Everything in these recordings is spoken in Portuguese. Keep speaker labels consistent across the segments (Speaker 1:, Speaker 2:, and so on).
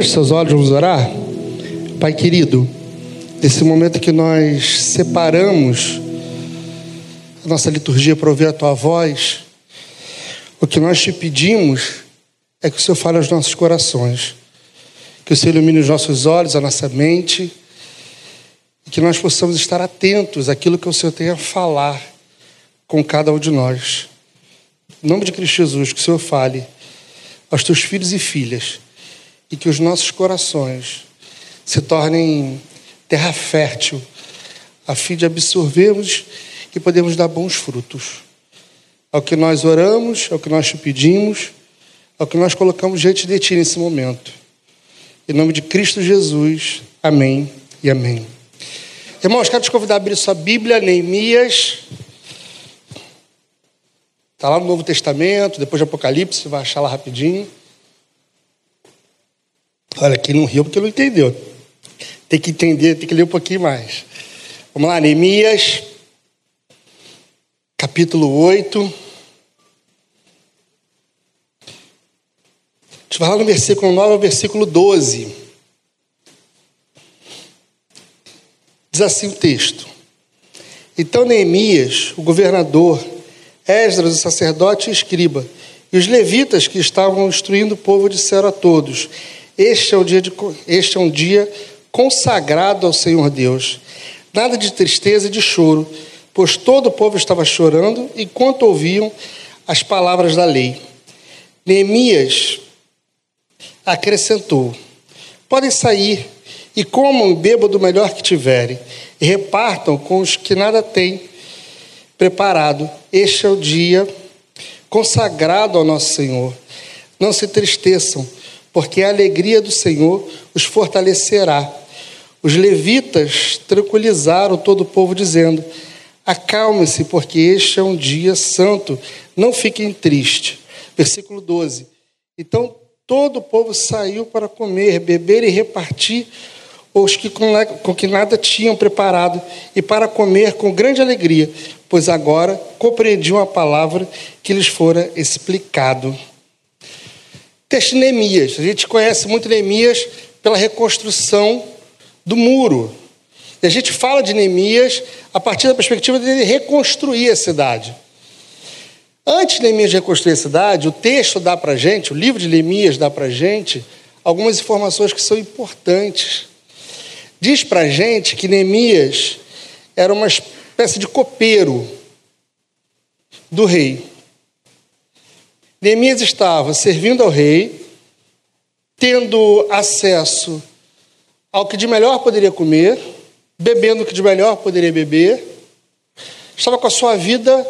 Speaker 1: Feche seus olhos, vamos orar. Pai querido, nesse momento que nós separamos a nossa liturgia para ouvir a tua voz, o que nós te pedimos é que o Senhor fale aos nossos corações, que o Senhor ilumine os nossos olhos, a nossa mente, e que nós possamos estar atentos àquilo que o Senhor tem a falar com cada um de nós. Em nome de Cristo Jesus, que o Senhor fale aos teus filhos e filhas e que os nossos corações se tornem terra fértil, a fim de absorvermos e podermos dar bons frutos. Ao que nós oramos, ao que nós te pedimos, ao que nós colocamos diante de ti nesse momento. Em nome de Cristo Jesus, amém e amém. Irmãos, quero te convidar a abrir sua Bíblia, Neemias. Está lá no Novo Testamento, depois de Apocalipse, vai achar lá rapidinho. Olha, quem não riu porque não entendeu. Tem que entender, tem que ler um pouquinho mais. Vamos lá, Neemias, capítulo 8. A gente vai lá no versículo 9 ao versículo 12. Diz assim o texto. Então Neemias, o governador, Esdras, o sacerdote e escriba, e os levitas que estavam instruindo o povo disseram a todos: este é, um dia de, este é um dia consagrado ao Senhor Deus. Nada de tristeza e de choro, pois todo o povo estava chorando enquanto ouviam as palavras da lei. Neemias acrescentou: Podem sair e comam e bebam do melhor que tiverem, e repartam com os que nada têm preparado. Este é o dia consagrado ao nosso Senhor. Não se tristeçam porque a alegria do Senhor os fortalecerá. Os levitas tranquilizaram todo o povo, dizendo: Acalme-se, porque este é um dia santo, não fiquem tristes. Versículo 12. Então todo o povo saiu para comer, beber e repartir os que com, com que nada tinham preparado, e para comer com grande alegria, pois agora compreendiam a palavra que lhes fora explicado. Texto Neemias. A gente conhece muito Neemias pela reconstrução do muro. E a gente fala de Neemias a partir da perspectiva de reconstruir a cidade. Antes de Neemias reconstruir a cidade, o texto dá para gente, o livro de Neemias dá para gente, algumas informações que são importantes. Diz para gente que Neemias era uma espécie de copeiro do rei. Neemias estava servindo ao rei, tendo acesso ao que de melhor poderia comer, bebendo o que de melhor poderia beber, estava com a sua vida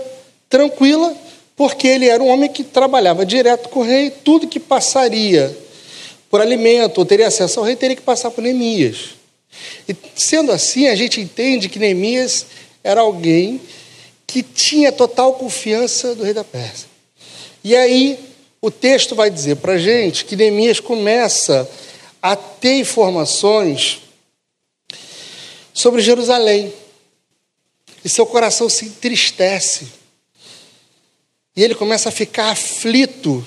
Speaker 1: tranquila, porque ele era um homem que trabalhava direto com o rei, tudo que passaria por alimento ou teria acesso ao rei teria que passar por Neemias. E sendo assim, a gente entende que Neemias era alguém que tinha total confiança do rei da Pérsia. E aí o texto vai dizer para a gente que Neemias começa a ter informações sobre Jerusalém. E seu coração se entristece. E ele começa a ficar aflito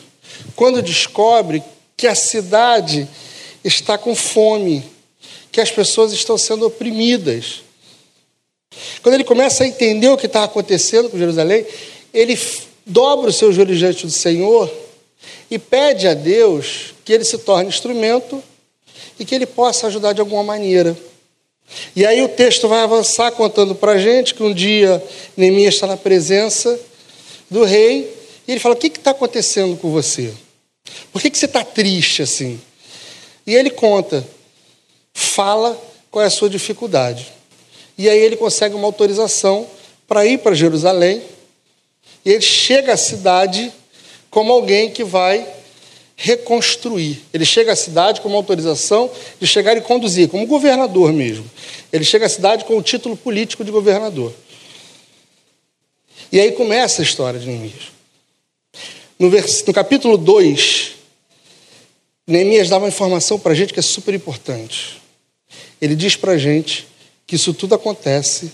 Speaker 1: quando descobre que a cidade está com fome, que as pessoas estão sendo oprimidas. Quando ele começa a entender o que está acontecendo com Jerusalém, ele dobra os seus joelhos diante do Senhor e pede a Deus que ele se torne instrumento e que ele possa ajudar de alguma maneira. E aí o texto vai avançar contando para a gente que um dia Neemias está na presença do rei e ele fala: O que está acontecendo com você? Por que, que você está triste assim? E ele conta, fala qual é a sua dificuldade. E aí ele consegue uma autorização para ir para Jerusalém e ele chega à cidade como alguém que vai reconstruir. Ele chega à cidade com uma autorização de chegar e conduzir, como governador mesmo. Ele chega à cidade com o título político de governador. E aí começa a história de Neemias. No, vers... no capítulo 2, Neemias dá uma informação para a gente que é super importante. Ele diz para a gente que isso tudo acontece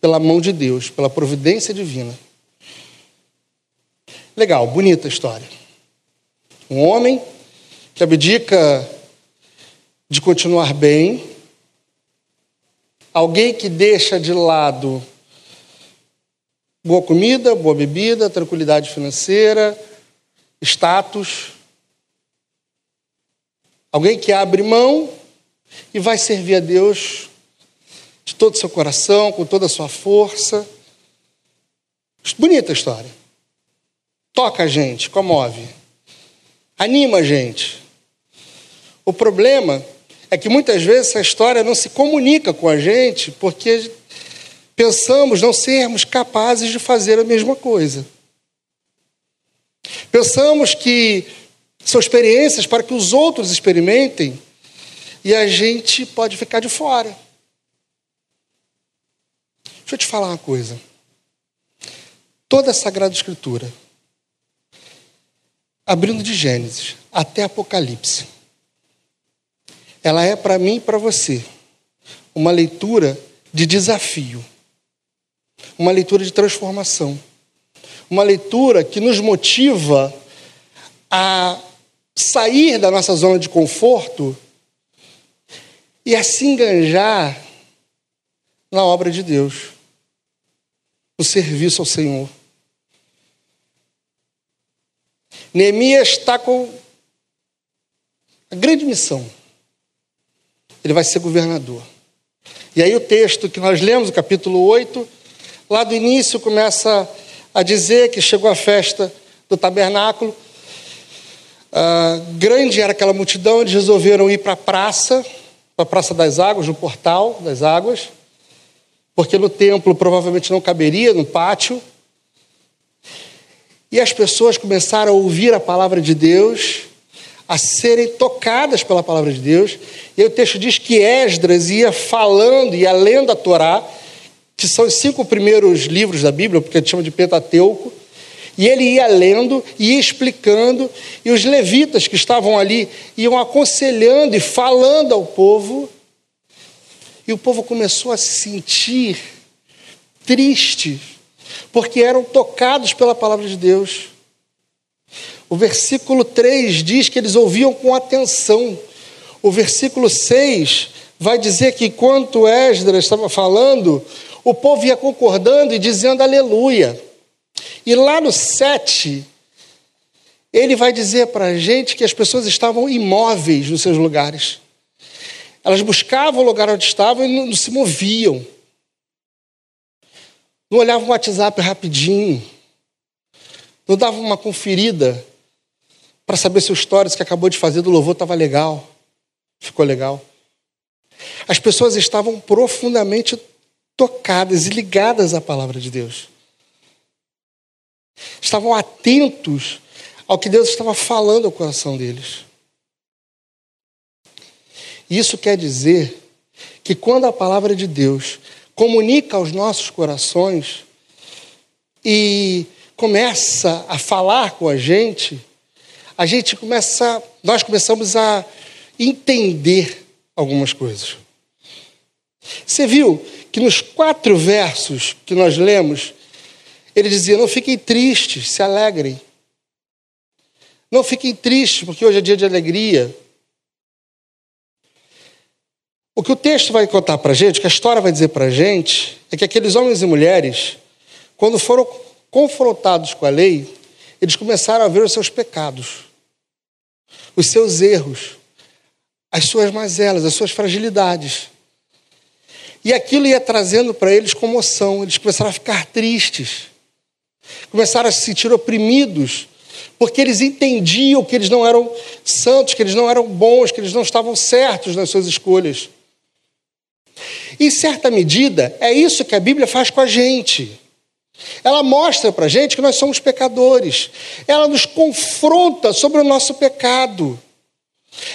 Speaker 1: pela mão de Deus, pela providência divina. Legal, bonita a história. Um homem que abdica de continuar bem, alguém que deixa de lado boa comida, boa bebida, tranquilidade financeira, status. Alguém que abre mão e vai servir a Deus de todo o seu coração, com toda a sua força. Bonita a história. Toca a gente, comove. Anima a gente. O problema é que muitas vezes essa história não se comunica com a gente porque pensamos não sermos capazes de fazer a mesma coisa. Pensamos que são experiências para que os outros experimentem e a gente pode ficar de fora. Deixa eu te falar uma coisa. Toda a Sagrada Escritura, abrindo de Gênesis até Apocalipse, ela é para mim e para você uma leitura de desafio, uma leitura de transformação, uma leitura que nos motiva a sair da nossa zona de conforto e a se enganjar na obra de Deus, no serviço ao Senhor. Neemias está com a grande missão. Ele vai ser governador. E aí o texto que nós lemos, o capítulo 8, lá do início começa a dizer que chegou a festa do tabernáculo. Uh, grande era aquela multidão, eles resolveram ir para a praça, para a Praça das Águas, no portal das águas, porque no templo provavelmente não caberia, no pátio. E as pessoas começaram a ouvir a palavra de Deus, a serem tocadas pela palavra de Deus. E o texto diz que Esdras ia falando, ia lendo a Torá, que são os cinco primeiros livros da Bíblia, porque gente chama de Pentateuco, e ele ia lendo, ia explicando, e os levitas que estavam ali iam aconselhando e falando ao povo, e o povo começou a se sentir triste, porque eram tocados pela palavra de Deus. O versículo 3 diz que eles ouviam com atenção. O versículo 6 vai dizer que enquanto Esdras estava falando, o povo ia concordando e dizendo aleluia. E lá no 7, ele vai dizer para a gente que as pessoas estavam imóveis nos seus lugares. Elas buscavam o lugar onde estavam e não se moviam. Não olhavam o WhatsApp rapidinho. Não davam uma conferida para saber se o stories que acabou de fazer do louvor estava legal. Ficou legal. As pessoas estavam profundamente tocadas e ligadas à palavra de Deus. Estavam atentos ao que Deus estava falando ao coração deles. Isso quer dizer que quando a palavra de Deus comunica aos nossos corações e começa a falar com a gente, a gente começa, nós começamos a entender algumas coisas. Você viu que nos quatro versos que nós lemos, ele dizia: Não fiquem tristes, se alegrem. Não fiquem tristes, porque hoje é dia de alegria. O que o texto vai contar para a gente, o que a história vai dizer para a gente, é que aqueles homens e mulheres, quando foram confrontados com a lei, eles começaram a ver os seus pecados, os seus erros, as suas mazelas, as suas fragilidades. E aquilo ia trazendo para eles comoção, eles começaram a ficar tristes, começaram a se sentir oprimidos, porque eles entendiam que eles não eram santos, que eles não eram bons, que eles não estavam certos nas suas escolhas. Em certa medida, é isso que a Bíblia faz com a gente. Ela mostra para a gente que nós somos pecadores. Ela nos confronta sobre o nosso pecado.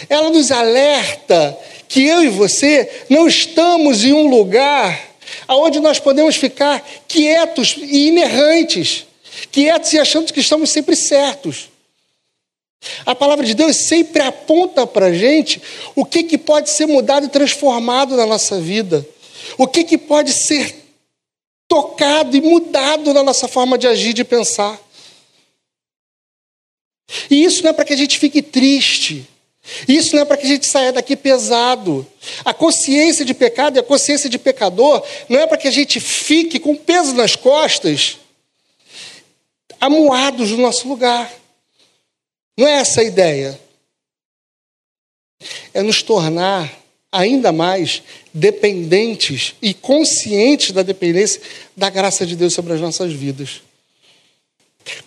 Speaker 1: Ela nos alerta que eu e você não estamos em um lugar onde nós podemos ficar quietos e inerrantes, quietos e achando que estamos sempre certos. A palavra de Deus sempre aponta para a gente o que, que pode ser mudado e transformado na nossa vida, o que, que pode ser tocado e mudado na nossa forma de agir, de pensar. E isso não é para que a gente fique triste, Isso não é para que a gente saia daqui pesado. A consciência de pecado e a consciência de pecador não é para que a gente fique com peso nas costas, amuados no nosso lugar. Não é essa a ideia. É nos tornar ainda mais dependentes e conscientes da dependência da graça de Deus sobre as nossas vidas.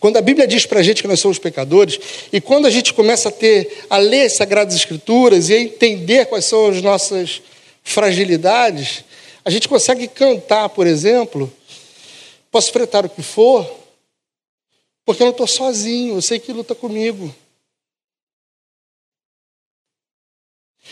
Speaker 1: Quando a Bíblia diz para a gente que nós somos pecadores, e quando a gente começa a ter, a ler Sagradas Escrituras e a entender quais são as nossas fragilidades, a gente consegue cantar, por exemplo, posso fretar o que for, porque eu não estou sozinho, eu sei que luta comigo.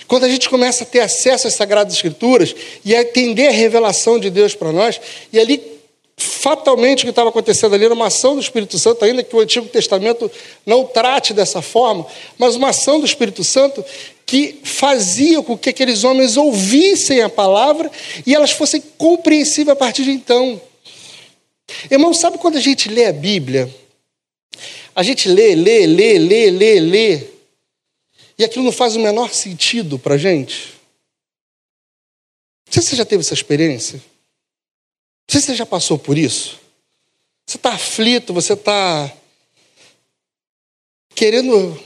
Speaker 1: Quando a gente começa a ter acesso às Sagradas Escrituras e a entender a revelação de Deus para nós, e ali fatalmente o que estava acontecendo ali era uma ação do Espírito Santo, ainda que o Antigo Testamento não trate dessa forma, mas uma ação do Espírito Santo que fazia com que aqueles homens ouvissem a palavra e elas fossem compreensíveis a partir de então. Irmão, sabe quando a gente lê a Bíblia? A gente lê, lê, lê, lê, lê, lê, e aquilo não faz o menor sentido para a gente. Não sei se você já teve essa experiência. Não sei se você já passou por isso. Você está aflito, você está querendo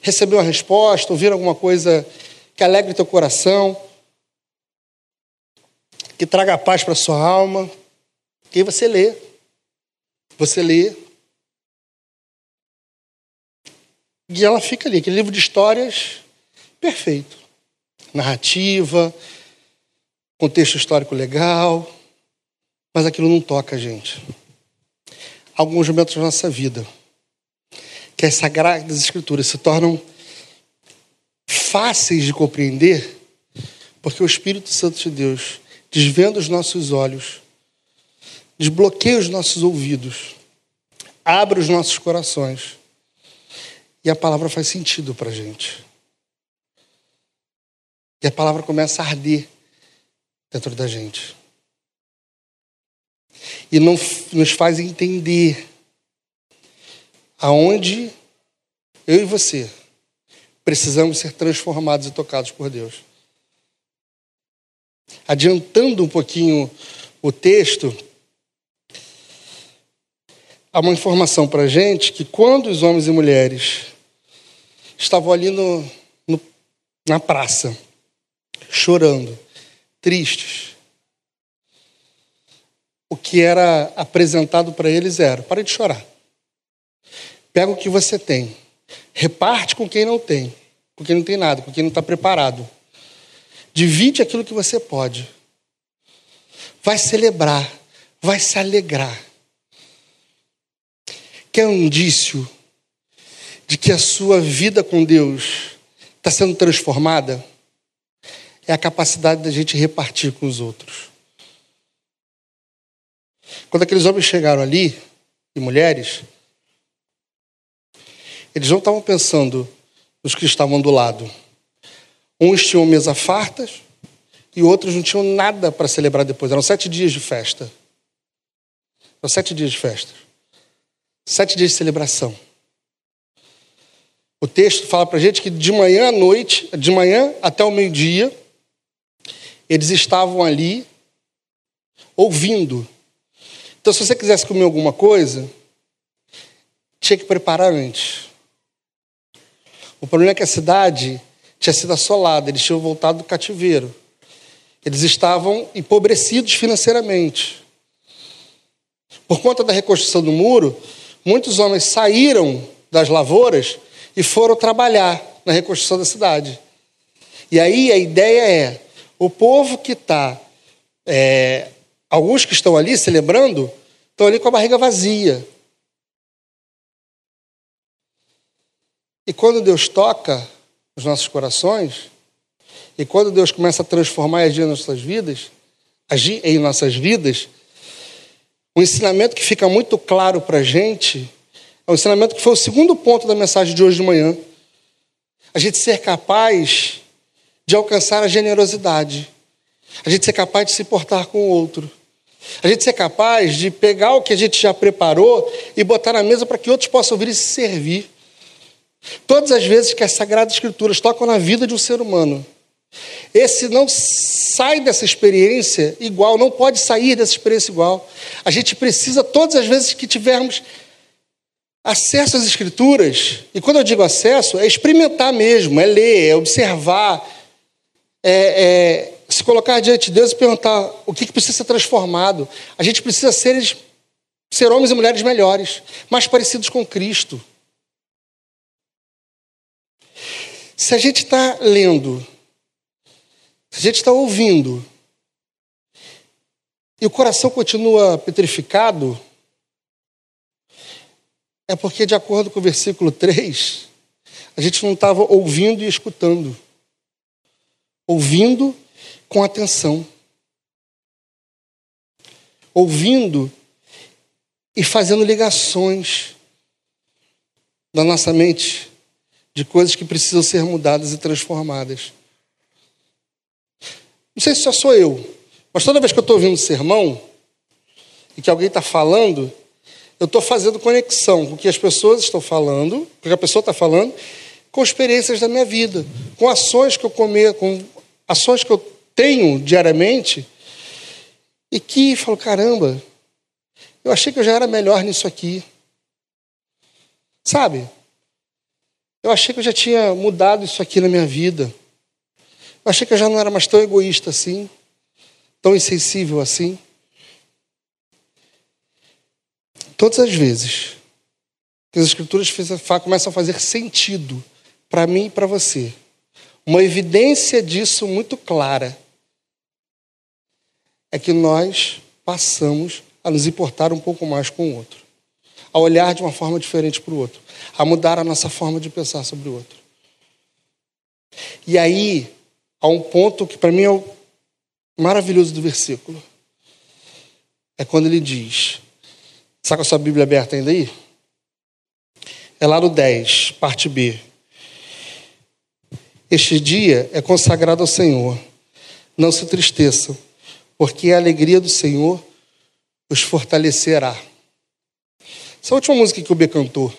Speaker 1: receber uma resposta, ouvir alguma coisa que alegre teu coração, que traga paz para sua alma. E aí você lê. Você lê. E ela fica ali, aquele livro de histórias perfeito. Narrativa, contexto histórico legal, mas aquilo não toca a gente. Alguns momentos da nossa vida, que as sagradas escrituras se tornam fáceis de compreender, porque o Espírito Santo de Deus desvenda os nossos olhos, desbloqueia os nossos ouvidos, abre os nossos corações e a palavra faz sentido para a gente. E a palavra começa a arder dentro da gente. E não, nos faz entender aonde eu e você precisamos ser transformados e tocados por Deus. Adiantando um pouquinho o texto, há uma informação para a gente que quando os homens e mulheres estavam ali no, no, na praça, chorando, tristes. O que era apresentado para eles era: pare de chorar. Pega o que você tem, reparte com quem não tem, com quem não tem nada, com quem não está preparado. Divide aquilo que você pode. Vai celebrar, vai se alegrar. Quer um indício de que a sua vida com Deus está sendo transformada é a capacidade da gente repartir com os outros. Quando aqueles homens chegaram ali, e mulheres, eles não estavam pensando nos que estavam do lado. Uns tinham mesa fartas e outros não tinham nada para celebrar depois. Eram sete dias de festa. Eram sete dias de festa. Sete dias de celebração. O texto fala para gente que de manhã à noite, de manhã até o meio-dia, eles estavam ali ouvindo. Então, se você quisesse comer alguma coisa, tinha que preparar antes. O problema é que a cidade tinha sido assolada, eles tinham voltado do cativeiro. Eles estavam empobrecidos financeiramente. Por conta da reconstrução do muro, muitos homens saíram das lavouras e foram trabalhar na reconstrução da cidade. E aí a ideia é: o povo que está, é, alguns que estão ali celebrando, estão ali com a barriga vazia. E quando Deus toca os nossos corações, e quando Deus começa a transformar e agir em nossas vidas, agir em nossas vidas, um ensinamento que fica muito claro para a gente é um ensinamento que foi o segundo ponto da mensagem de hoje de manhã. A gente ser capaz de alcançar a generosidade. A gente ser capaz de se portar com o outro. A gente ser capaz de pegar o que a gente já preparou e botar na mesa para que outros possam vir e se servir. Todas as vezes que as Sagradas Escrituras tocam na vida de um ser humano, esse não sai dessa experiência igual, não pode sair dessa experiência igual. A gente precisa, todas as vezes que tivermos acesso às Escrituras, e quando eu digo acesso, é experimentar mesmo, é ler, é observar, é, é se colocar diante de Deus e perguntar o que, que precisa ser transformado. A gente precisa ser, ser homens e mulheres melhores, mais parecidos com Cristo. Se a gente está lendo a gente está ouvindo e o coração continua petrificado, é porque, de acordo com o versículo 3, a gente não estava ouvindo e escutando. Ouvindo com atenção. Ouvindo e fazendo ligações na nossa mente de coisas que precisam ser mudadas e transformadas. Não sei se só sou eu, mas toda vez que eu estou ouvindo um sermão e que alguém está falando, eu estou fazendo conexão com o que as pessoas estão falando, com o que a pessoa está falando, com experiências da minha vida, com ações que eu comer, com ações que eu tenho diariamente e que falo, caramba, eu achei que eu já era melhor nisso aqui. Sabe? Eu achei que eu já tinha mudado isso aqui na minha vida. Eu achei que eu já não era mais tão egoísta assim, tão insensível assim. Todas as vezes que as escrituras começam a fazer sentido para mim e para você, uma evidência disso muito clara é que nós passamos a nos importar um pouco mais com o outro, a olhar de uma forma diferente para o outro, a mudar a nossa forma de pensar sobre o outro. E aí, a um ponto que para mim é o maravilhoso do versículo. É quando ele diz: Está com a sua Bíblia aberta ainda aí? É lá no 10, parte B. Este dia é consagrado ao Senhor. Não se tristeçam, porque a alegria do Senhor os fortalecerá. Essa é a última música que o B cantou.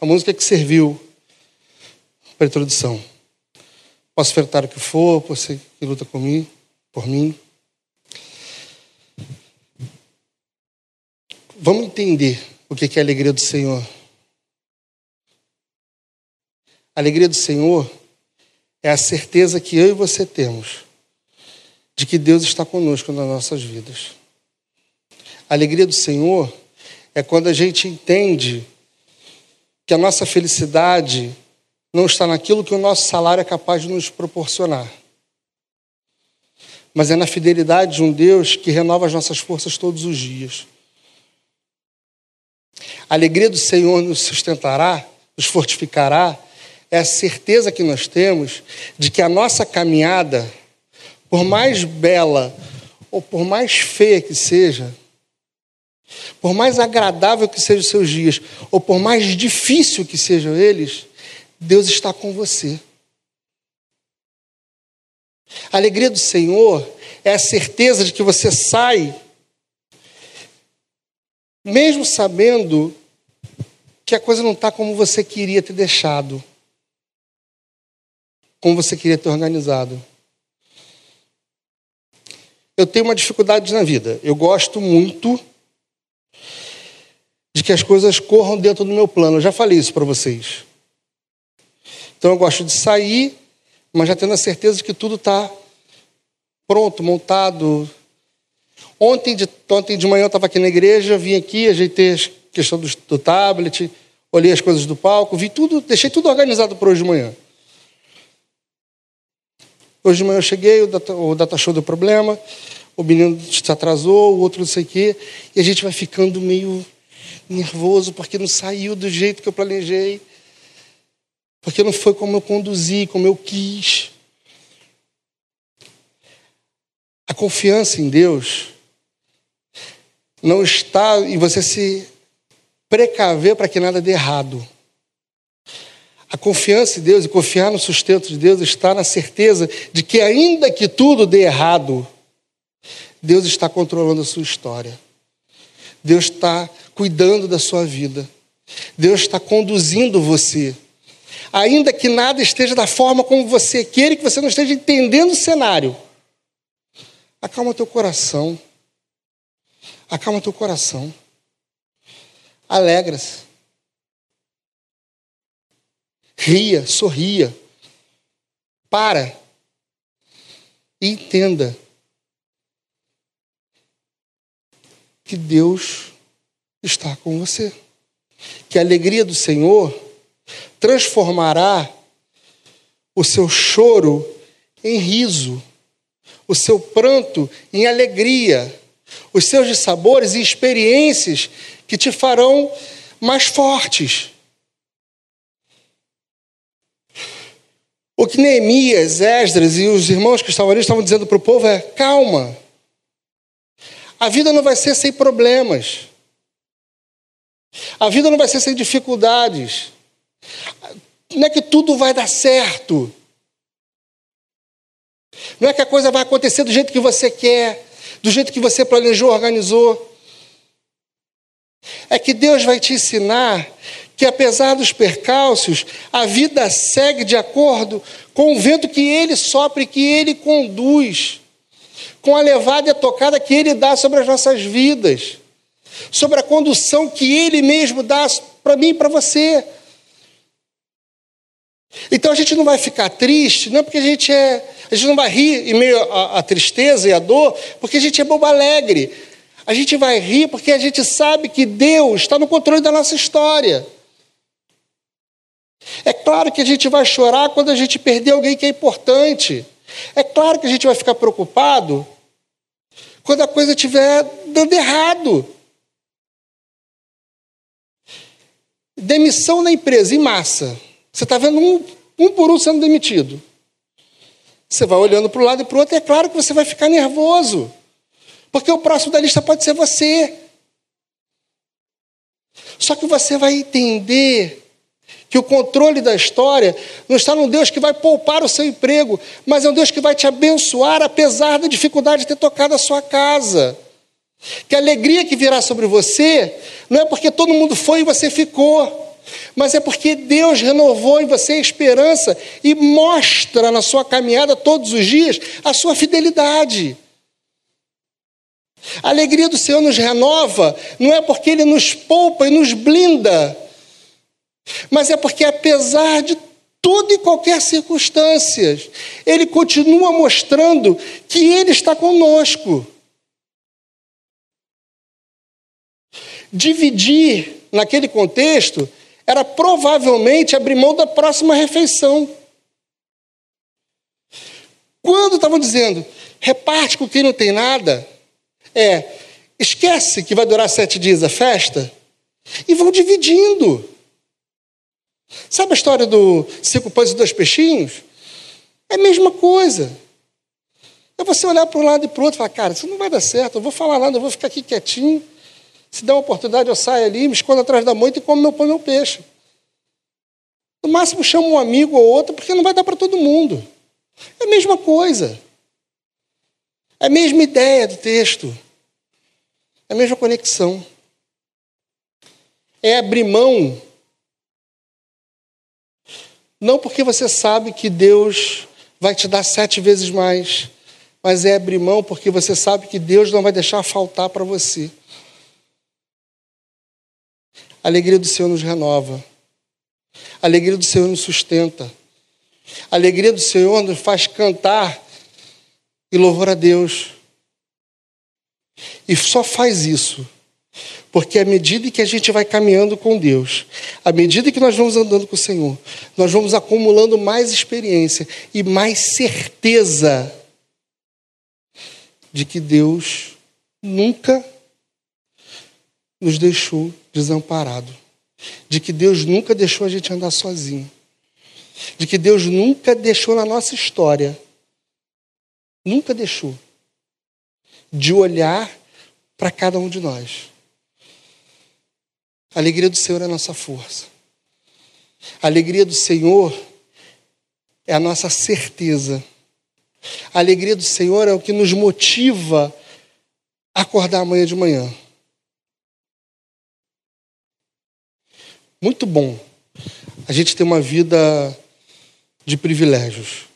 Speaker 1: A música que serviu para a introdução. Posso enfrentar o que for, você que luta mim, por mim. Vamos entender o que é a alegria do Senhor. A alegria do Senhor é a certeza que eu e você temos de que Deus está conosco nas nossas vidas. A alegria do Senhor é quando a gente entende que a nossa felicidade não está naquilo que o nosso salário é capaz de nos proporcionar, mas é na fidelidade de um Deus que renova as nossas forças todos os dias. A alegria do Senhor nos sustentará, nos fortificará, é a certeza que nós temos de que a nossa caminhada, por mais bela ou por mais feia que seja, por mais agradável que sejam os seus dias, ou por mais difícil que sejam eles, Deus está com você. A alegria do Senhor é a certeza de que você sai, mesmo sabendo que a coisa não está como você queria ter deixado, como você queria ter organizado. Eu tenho uma dificuldade na vida. Eu gosto muito de que as coisas corram dentro do meu plano. Eu já falei isso para vocês. Então eu gosto de sair, mas já tendo a certeza de que tudo está pronto, montado. Ontem de, ontem de manhã eu estava aqui na igreja, vim aqui, ajeitei a questão do, do tablet, olhei as coisas do palco, vi tudo, deixei tudo organizado para hoje de manhã. Hoje de manhã eu cheguei, o data, o data show deu problema, o menino se atrasou, o outro não sei o quê, e a gente vai ficando meio nervoso porque não saiu do jeito que eu planejei porque não foi como eu conduzi, como eu quis. A confiança em Deus não está em você se precaver para que nada dê errado. A confiança em Deus e confiar no sustento de Deus está na certeza de que, ainda que tudo dê errado, Deus está controlando a sua história. Deus está cuidando da sua vida. Deus está conduzindo você. Ainda que nada esteja da forma como você quer e que você não esteja entendendo o cenário. Acalma teu coração. Acalma teu coração. Alegra-se. Ria, sorria. Para. E entenda que Deus está com você. Que a alegria do Senhor transformará o seu choro em riso, o seu pranto em alegria, os seus dissabores em experiências que te farão mais fortes. O que Neemias, Esdras e os irmãos que estavam ali estavam dizendo para o povo é: calma, a vida não vai ser sem problemas. A vida não vai ser sem dificuldades. Não é que tudo vai dar certo. Não é que a coisa vai acontecer do jeito que você quer, do jeito que você planejou, organizou. É que Deus vai te ensinar que, apesar dos percalços, a vida segue de acordo com o vento que Ele sopra que Ele conduz com a levada e a tocada que Ele dá sobre as nossas vidas, sobre a condução que Ele mesmo dá para mim e para você. Então a gente não vai ficar triste, não porque a gente é. A gente não vai rir em meio à, à tristeza e à dor, porque a gente é bobo alegre. A gente vai rir porque a gente sabe que Deus está no controle da nossa história. É claro que a gente vai chorar quando a gente perder alguém que é importante. É claro que a gente vai ficar preocupado quando a coisa estiver dando errado. Demissão na empresa, em massa. Você está vendo um, um por um sendo demitido. Você vai olhando para um lado e para o outro, é claro que você vai ficar nervoso. Porque o próximo da lista pode ser você. Só que você vai entender que o controle da história não está num Deus que vai poupar o seu emprego, mas é um Deus que vai te abençoar apesar da dificuldade de ter tocado a sua casa. Que a alegria que virá sobre você não é porque todo mundo foi e você ficou, mas é porque Deus renovou em você a esperança e mostra na sua caminhada todos os dias a sua fidelidade. A alegria do Senhor nos renova, não é porque Ele nos poupa e nos blinda, mas é porque, apesar de toda e qualquer circunstância, ele continua mostrando que ele está conosco. Dividir, naquele contexto, era provavelmente abrir mão da próxima refeição. Quando estavam dizendo, reparte com quem não tem nada, é, esquece que vai durar sete dias a festa, e vão dividindo. Sabe a história do cinco pães e dois peixinhos? É a mesma coisa. É você olhar para um lado e para o outro e falar, cara, isso não vai dar certo, eu vou falar nada, eu vou ficar aqui quietinho. Se der uma oportunidade, eu saio ali, me escondo atrás da moita e como meu pão meu peixe. No máximo, chamo um amigo ou outro, porque não vai dar para todo mundo. É a mesma coisa. É a mesma ideia do texto. É a mesma conexão. É abrir mão não porque você sabe que Deus vai te dar sete vezes mais, mas é abrir mão porque você sabe que Deus não vai deixar faltar para você. A alegria do Senhor nos renova. A alegria do Senhor nos sustenta. A alegria do Senhor nos faz cantar e louvar a Deus. E só faz isso porque à medida que a gente vai caminhando com Deus, à medida que nós vamos andando com o Senhor, nós vamos acumulando mais experiência e mais certeza de que Deus nunca nos deixou desamparado, de que Deus nunca deixou a gente andar sozinho, de que Deus nunca deixou na nossa história, nunca deixou de olhar para cada um de nós a alegria do Senhor é a nossa força. A alegria do Senhor é a nossa certeza. A alegria do Senhor é o que nos motiva a acordar amanhã de manhã. Muito bom a gente ter uma vida de privilégios.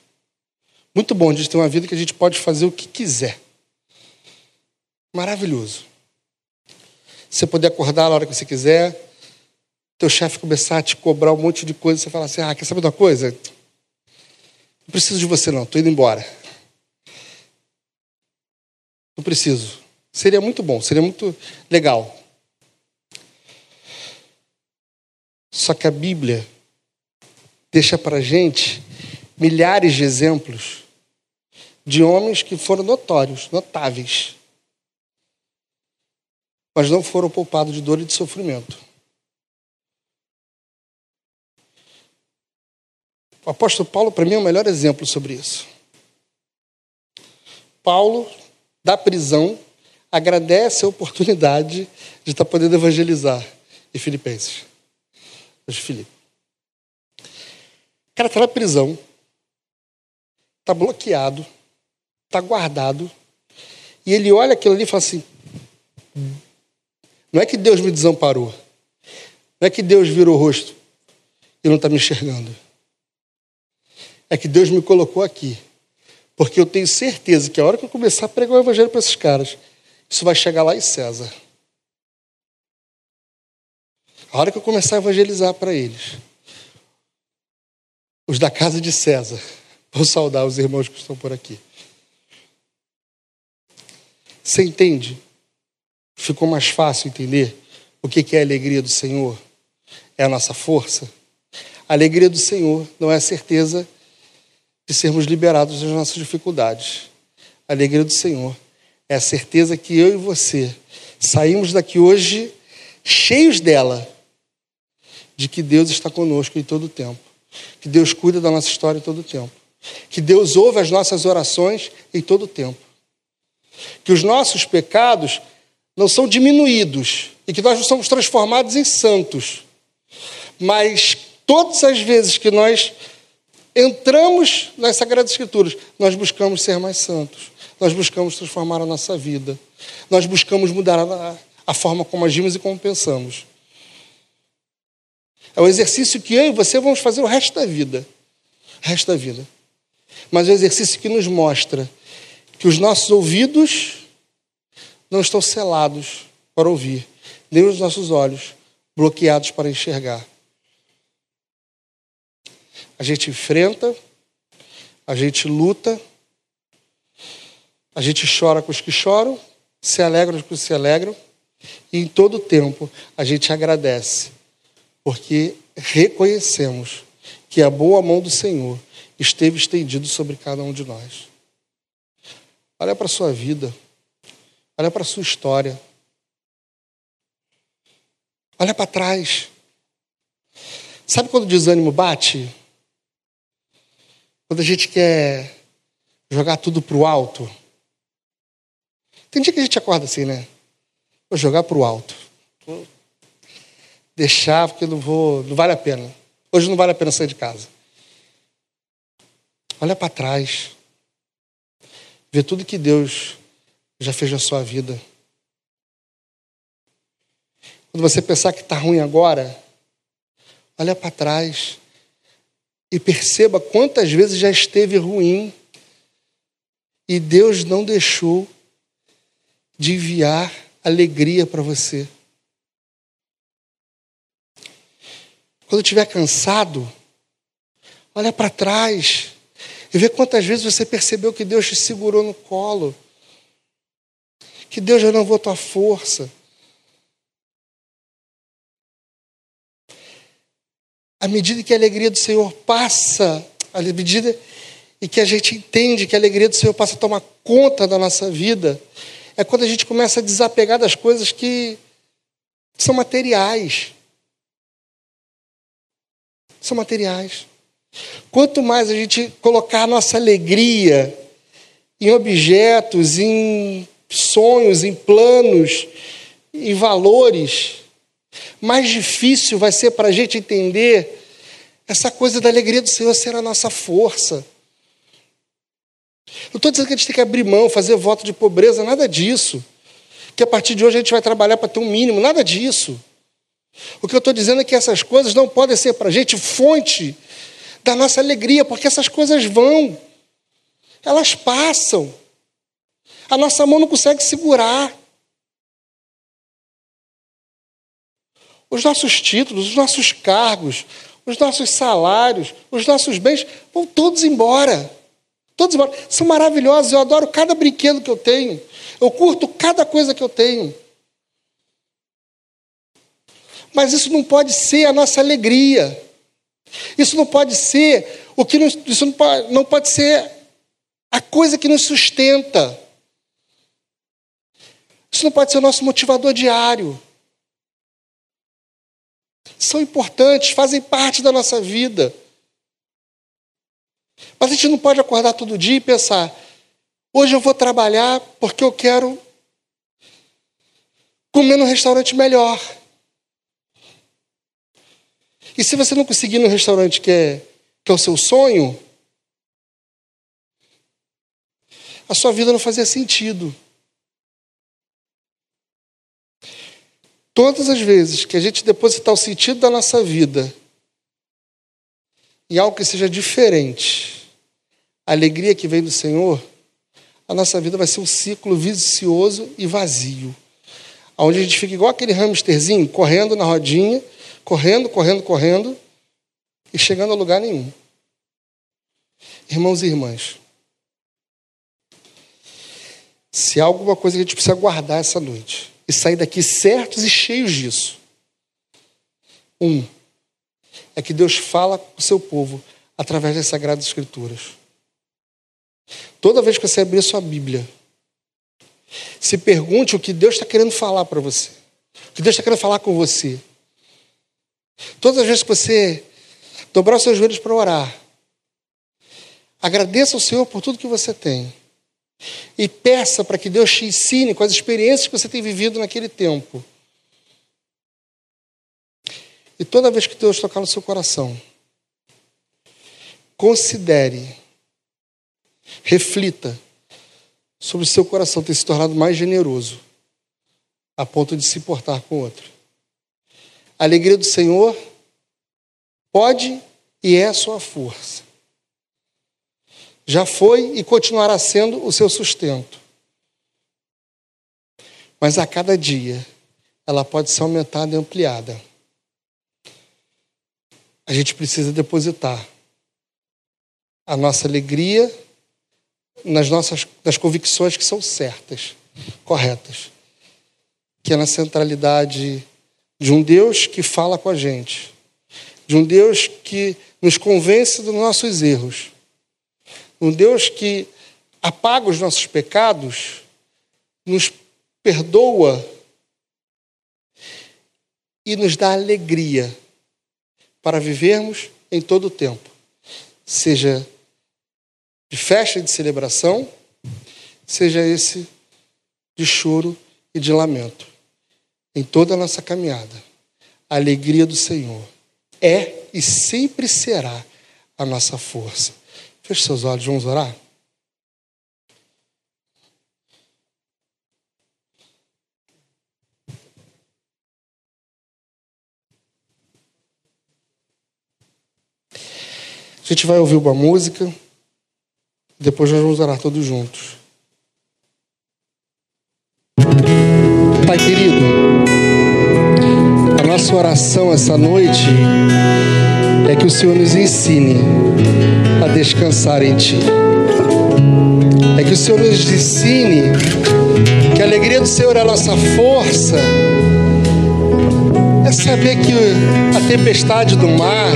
Speaker 1: Muito bom a gente ter uma vida que a gente pode fazer o que quiser. Maravilhoso. Você poder acordar na hora que você quiser, teu chefe começar a te cobrar um monte de coisa, você fala assim: ah, quer saber de uma coisa? Não preciso de você, não, estou indo embora. Não preciso. Seria muito bom, seria muito legal. Só que a Bíblia deixa para gente milhares de exemplos de homens que foram notórios, notáveis, mas não foram poupados de dor e de sofrimento. O apóstolo Paulo, para mim, é o melhor exemplo sobre isso. Paulo, da prisão, agradece a oportunidade de estar podendo evangelizar em Filipenses. Os Filipe. O cara está na prisão, está bloqueado, está guardado, e ele olha aquilo ali e fala assim: não é que Deus me desamparou, não é que Deus virou o rosto e não está me enxergando é que Deus me colocou aqui. Porque eu tenho certeza que a hora que eu começar a pregar o evangelho para esses caras, isso vai chegar lá em César. A hora que eu começar a evangelizar para eles, os da casa de César, vou saudar os irmãos que estão por aqui. Você entende? Ficou mais fácil entender o que é a alegria do Senhor? É a nossa força? A alegria do Senhor não é a certeza de sermos liberados das nossas dificuldades. A alegria do Senhor é a certeza que eu e você saímos daqui hoje cheios dela, de que Deus está conosco em todo o tempo, que Deus cuida da nossa história em todo o tempo, que Deus ouve as nossas orações em todo o tempo, que os nossos pecados não são diminuídos e que nós não somos transformados em santos, mas todas as vezes que nós entramos nas Sagradas Escrituras, nós buscamos ser mais santos, nós buscamos transformar a nossa vida, nós buscamos mudar a, a forma como agimos e como pensamos. É um exercício que eu e você vamos fazer o resto da vida. O resto da vida. Mas é um exercício que nos mostra que os nossos ouvidos não estão selados para ouvir, nem os nossos olhos bloqueados para enxergar. A gente enfrenta, a gente luta, a gente chora com os que choram, se alegra com os que se alegram, e em todo tempo a gente agradece, porque reconhecemos que a boa mão do Senhor esteve estendida sobre cada um de nós. Olha para a sua vida, olha para a sua história, olha para trás. Sabe quando o desânimo bate? Quando a gente quer jogar tudo para o alto. Tem dia que a gente acorda assim, né? Vou jogar para o alto. Deixar porque não vou, não vale a pena. Hoje não vale a pena sair de casa. Olha para trás. Vê tudo que Deus já fez na sua vida. Quando você pensar que está ruim agora, olha para trás e perceba quantas vezes já esteve ruim e Deus não deixou de enviar alegria para você. Quando estiver cansado, olha para trás e vê quantas vezes você percebeu que Deus te segurou no colo, que Deus renovou tua força. à medida que a alegria do Senhor passa, à medida e que a gente entende que a alegria do Senhor passa a tomar conta da nossa vida, é quando a gente começa a desapegar das coisas que são materiais. São materiais. Quanto mais a gente colocar a nossa alegria em objetos, em sonhos, em planos, em valores, mais difícil vai ser para a gente entender essa coisa da alegria do Senhor ser a nossa força. Não estou dizendo que a gente tem que abrir mão, fazer voto de pobreza, nada disso. Que a partir de hoje a gente vai trabalhar para ter um mínimo, nada disso. O que eu estou dizendo é que essas coisas não podem ser para a gente fonte da nossa alegria, porque essas coisas vão, elas passam. A nossa mão não consegue segurar. Os nossos títulos, os nossos cargos, os nossos salários, os nossos bens vão todos embora. Todos embora. São maravilhosos, eu adoro cada brinquedo que eu tenho. Eu curto cada coisa que eu tenho. Mas isso não pode ser a nossa alegria. Isso não pode ser o que nos, isso não pode, não pode ser a coisa que nos sustenta. Isso não pode ser o nosso motivador diário são importantes, fazem parte da nossa vida. Mas a gente não pode acordar todo dia e pensar: hoje eu vou trabalhar porque eu quero comer num restaurante melhor. E se você não conseguir no restaurante que é, que é o seu sonho, a sua vida não fazia sentido. Todas as vezes que a gente depositar o sentido da nossa vida em algo que seja diferente, a alegria que vem do Senhor, a nossa vida vai ser um ciclo vicioso e vazio. Onde a gente fica igual aquele hamsterzinho, correndo na rodinha, correndo, correndo, correndo, e chegando a lugar nenhum. Irmãos e irmãs, se há alguma coisa que a gente precisa guardar essa noite, e sair daqui certos e cheios disso. Um, é que Deus fala com o seu povo através das Sagradas Escrituras. Toda vez que você abrir a sua Bíblia, se pergunte o que Deus está querendo falar para você, o que Deus está querendo falar com você. Todas as vezes que você dobrar os seus joelhos para orar, agradeça ao Senhor por tudo que você tem. E peça para que Deus te ensine com as experiências que você tem vivido naquele tempo. E toda vez que Deus tocar no seu coração, considere, reflita sobre o seu coração ter se tornado mais generoso, a ponto de se importar com o outro. A alegria do Senhor pode e é a sua força já foi e continuará sendo o seu sustento. Mas a cada dia ela pode ser aumentada e ampliada. A gente precisa depositar a nossa alegria nas nossas nas convicções que são certas, corretas, que é na centralidade de um Deus que fala com a gente, de um Deus que nos convence dos nossos erros um Deus que apaga os nossos pecados, nos perdoa e nos dá alegria para vivermos em todo o tempo, seja de festa e de celebração, seja esse de choro e de lamento. Em toda a nossa caminhada, a alegria do Senhor é e sempre será a nossa força. Feche seus olhos, vamos orar? A gente vai ouvir uma música, depois nós vamos orar todos juntos. Pai querido, a nossa oração essa noite é que o Senhor nos ensine a descansar em Ti. É que o Senhor nos ensine que a alegria do Senhor é a nossa força. É saber que a tempestade do mar,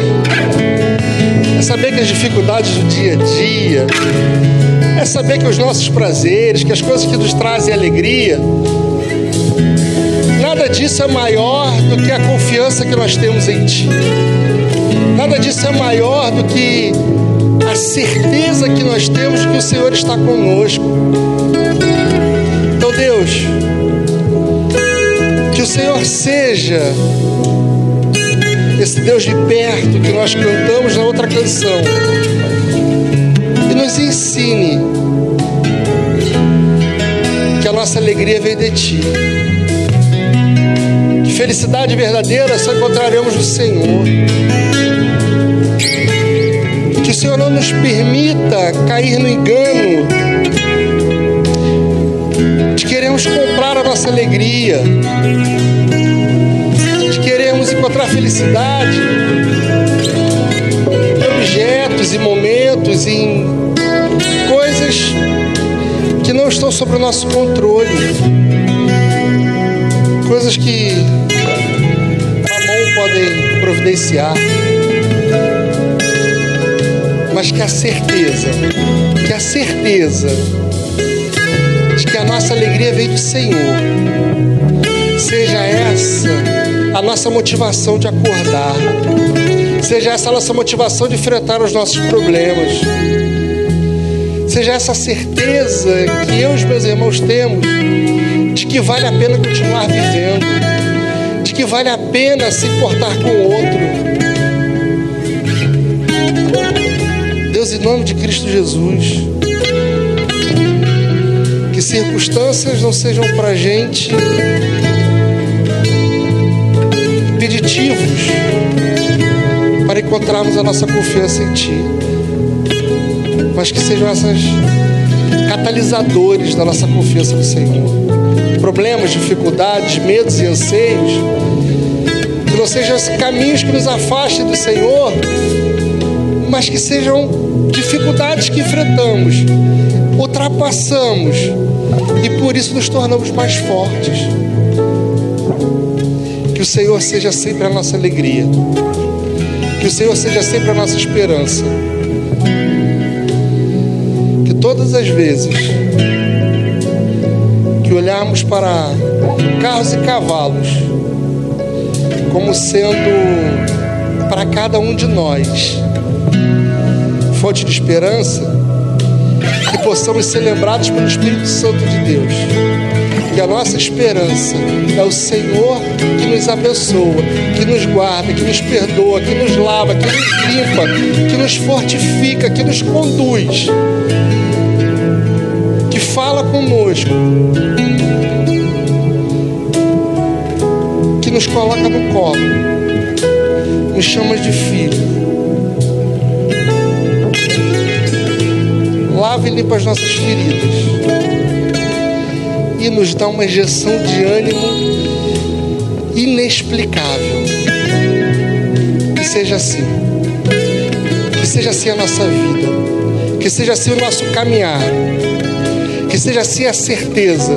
Speaker 1: é saber que as dificuldades do dia a dia, é saber que os nossos prazeres, que as coisas que nos trazem alegria, disso é maior do que a confiança que nós temos em Ti. Nada disso é maior do que a certeza que nós temos que o Senhor está conosco. Então, Deus, que o Senhor seja esse Deus de perto que nós cantamos na outra canção e nos ensine que a nossa alegria vem de Ti. Felicidade verdadeira só encontraremos no Senhor. Que o Senhor não nos permita cair no engano de queremos comprar a nossa alegria, de queremos encontrar felicidade em objetos e momentos, em coisas que não estão sob o nosso controle, coisas que podem providenciar, mas que a certeza, que a certeza de que a nossa alegria vem do Senhor, seja essa a nossa motivação de acordar, seja essa a nossa motivação de enfrentar os nossos problemas Seja essa certeza que eu e os meus irmãos temos de que vale a pena continuar vivendo, que vale a pena se importar com o outro. Deus, em nome de Cristo Jesus, que circunstâncias não sejam para gente impeditivos para encontrarmos a nossa confiança em Ti mas que sejam essas catalisadores da nossa confiança no Senhor. Problemas, dificuldades, medos e anseios, que não sejam caminhos que nos afastem do Senhor, mas que sejam dificuldades que enfrentamos, ultrapassamos e por isso nos tornamos mais fortes. Que o Senhor seja sempre a nossa alegria, que o Senhor seja sempre a nossa esperança todas as vezes que olharmos para carros e cavalos como sendo para cada um de nós fonte de esperança, que possamos ser lembrados pelo Espírito Santo de Deus. Que a nossa esperança é o Senhor que nos abençoa, que nos guarda, que nos perdoa, que nos lava, que nos limpa, que nos fortifica, que nos conduz fala conosco, que nos coloca no colo, nos chama de filho. Lava e limpa as nossas feridas e nos dá uma injeção de ânimo inexplicável. Que seja assim. Que seja assim a nossa vida. Que seja assim o nosso caminhar seja assim a certeza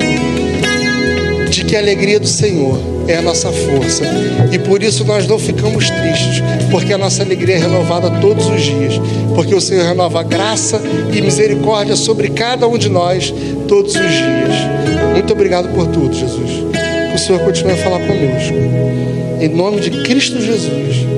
Speaker 1: de que a alegria do Senhor é a nossa força. E por isso nós não ficamos tristes, porque a nossa alegria é renovada todos os dias. Porque o Senhor renova graça e misericórdia sobre cada um de nós todos os dias. Muito obrigado por tudo, Jesus. O Senhor continue a falar conosco. Em nome de Cristo Jesus.